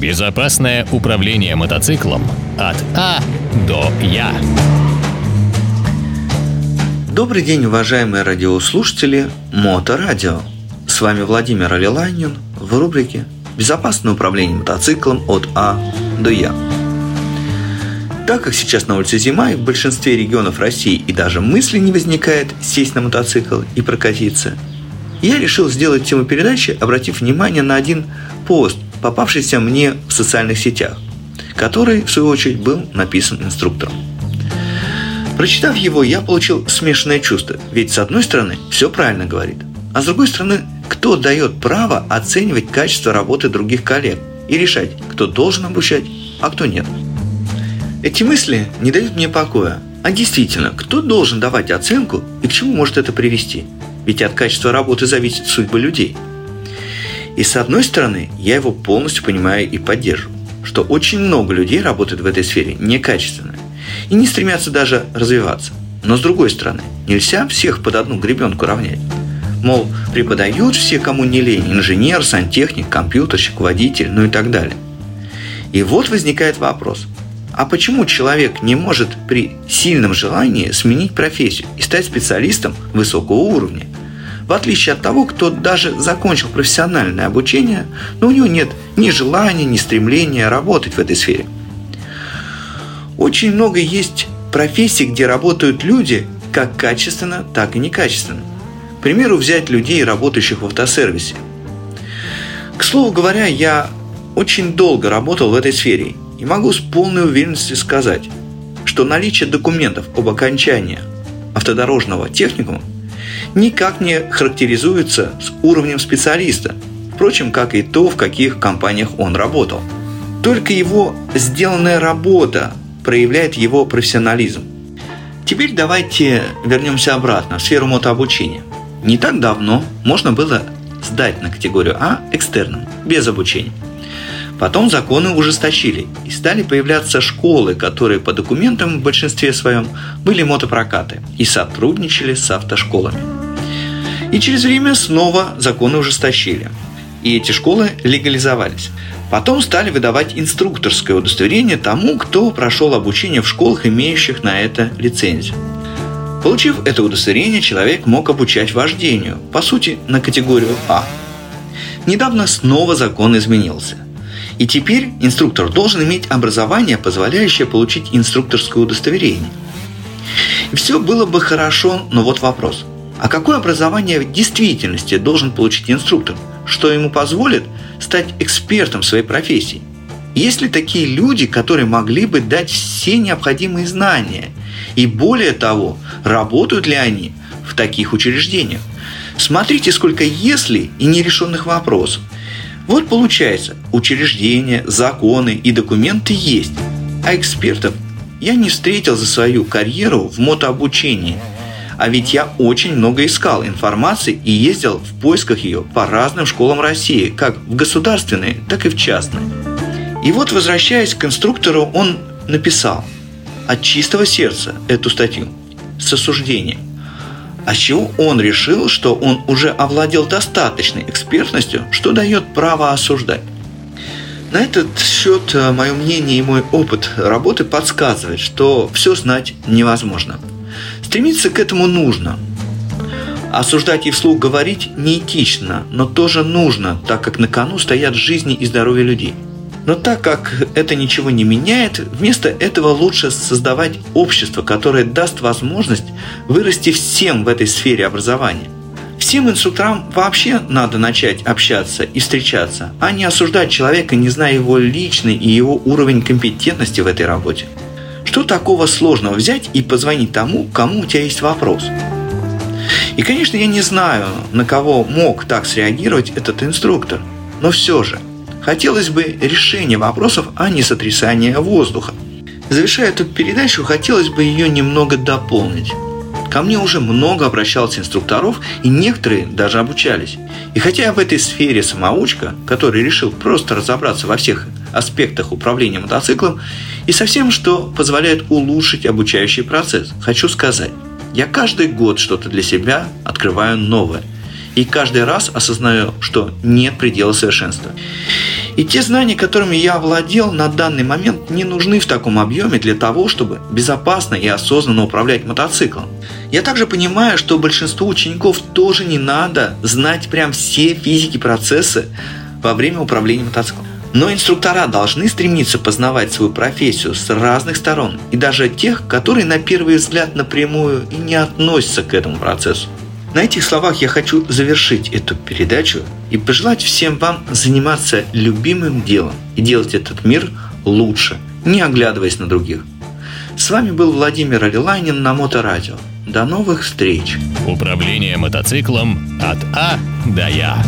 Безопасное управление мотоциклом от А до Я. Добрый день, уважаемые радиослушатели Моторадио. С вами Владимир Алиланин в рубрике «Безопасное управление мотоциклом от А до Я». Так как сейчас на улице зима и в большинстве регионов России и даже мысли не возникает сесть на мотоцикл и прокатиться, я решил сделать тему передачи, обратив внимание на один пост, попавшийся мне в социальных сетях, который, в свою очередь, был написан инструктором. Прочитав его, я получил смешанное чувство, ведь с одной стороны все правильно говорит, а с другой стороны, кто дает право оценивать качество работы других коллег и решать, кто должен обучать, а кто нет – эти мысли не дают мне покоя. А действительно, кто должен давать оценку и к чему может это привести? Ведь от качества работы зависит судьба людей. И с одной стороны, я его полностью понимаю и поддерживаю, что очень много людей работает в этой сфере некачественно и не стремятся даже развиваться. Но с другой стороны, нельзя всех под одну гребенку равнять. Мол, преподают все, кому не лень, инженер, сантехник, компьютерщик, водитель, ну и так далее. И вот возникает вопрос – а почему человек не может при сильном желании сменить профессию и стать специалистом высокого уровня? В отличие от того, кто даже закончил профессиональное обучение, но у него нет ни желания, ни стремления работать в этой сфере. Очень много есть профессий, где работают люди как качественно, так и некачественно. К примеру, взять людей, работающих в автосервисе. К слову говоря, я очень долго работал в этой сфере и могу с полной уверенностью сказать, что наличие документов об окончании автодорожного техникума никак не характеризуется с уровнем специалиста, впрочем, как и то, в каких компаниях он работал. Только его сделанная работа проявляет его профессионализм. Теперь давайте вернемся обратно в сферу мотообучения. Не так давно можно было сдать на категорию А экстерном, без обучения – Потом законы ужесточили, и стали появляться школы, которые по документам в большинстве своем были мотопрокаты и сотрудничали с автошколами. И через время снова законы ужесточили, и эти школы легализовались. Потом стали выдавать инструкторское удостоверение тому, кто прошел обучение в школах, имеющих на это лицензию. Получив это удостоверение, человек мог обучать вождению, по сути, на категорию А. Недавно снова закон изменился. И теперь инструктор должен иметь образование, позволяющее получить инструкторское удостоверение. Все было бы хорошо, но вот вопрос. А какое образование в действительности должен получить инструктор? Что ему позволит стать экспертом своей профессии? Есть ли такие люди, которые могли бы дать все необходимые знания? И более того, работают ли они в таких учреждениях? Смотрите, сколько «если» и нерешенных вопросов – вот получается, учреждения, законы и документы есть, а экспертов я не встретил за свою карьеру в мотообучении. А ведь я очень много искал информации и ездил в поисках ее по разным школам России, как в государственные, так и в частные. И вот, возвращаясь к инструктору, он написал от чистого сердца эту статью с осуждением. А чего он решил, что он уже овладел достаточной экспертностью, что дает право осуждать? На этот счет э, мое мнение и мой опыт работы подсказывает, что все знать невозможно. Стремиться к этому нужно. Осуждать и вслух говорить неэтично, но тоже нужно, так как на кону стоят жизни и здоровье людей – но так как это ничего не меняет, вместо этого лучше создавать общество, которое даст возможность вырасти всем в этой сфере образования. Всем инструкторам вообще надо начать общаться и встречаться, а не осуждать человека, не зная его личный и его уровень компетентности в этой работе. Что такого сложного взять и позвонить тому, кому у тебя есть вопрос? И, конечно, я не знаю, на кого мог так среагировать этот инструктор, но все же – Хотелось бы решения вопросов, а не сотрясания воздуха. Завершая эту передачу, хотелось бы ее немного дополнить. Ко мне уже много обращалось инструкторов, и некоторые даже обучались. И хотя я в этой сфере самоучка, который решил просто разобраться во всех аспектах управления мотоциклом и со всем, что позволяет улучшить обучающий процесс, хочу сказать, я каждый год что-то для себя открываю новое. И каждый раз осознаю, что нет предела совершенства. И те знания, которыми я владел на данный момент, не нужны в таком объеме для того, чтобы безопасно и осознанно управлять мотоциклом. Я также понимаю, что большинству учеников тоже не надо знать прям все физики процессы во время управления мотоциклом. Но инструктора должны стремиться познавать свою профессию с разных сторон, и даже тех, которые на первый взгляд напрямую и не относятся к этому процессу. На этих словах я хочу завершить эту передачу и пожелать всем вам заниматься любимым делом и делать этот мир лучше, не оглядываясь на других. С вами был Владимир Алилайнин на Моторадио. До новых встреч! Управление мотоциклом от А до Я.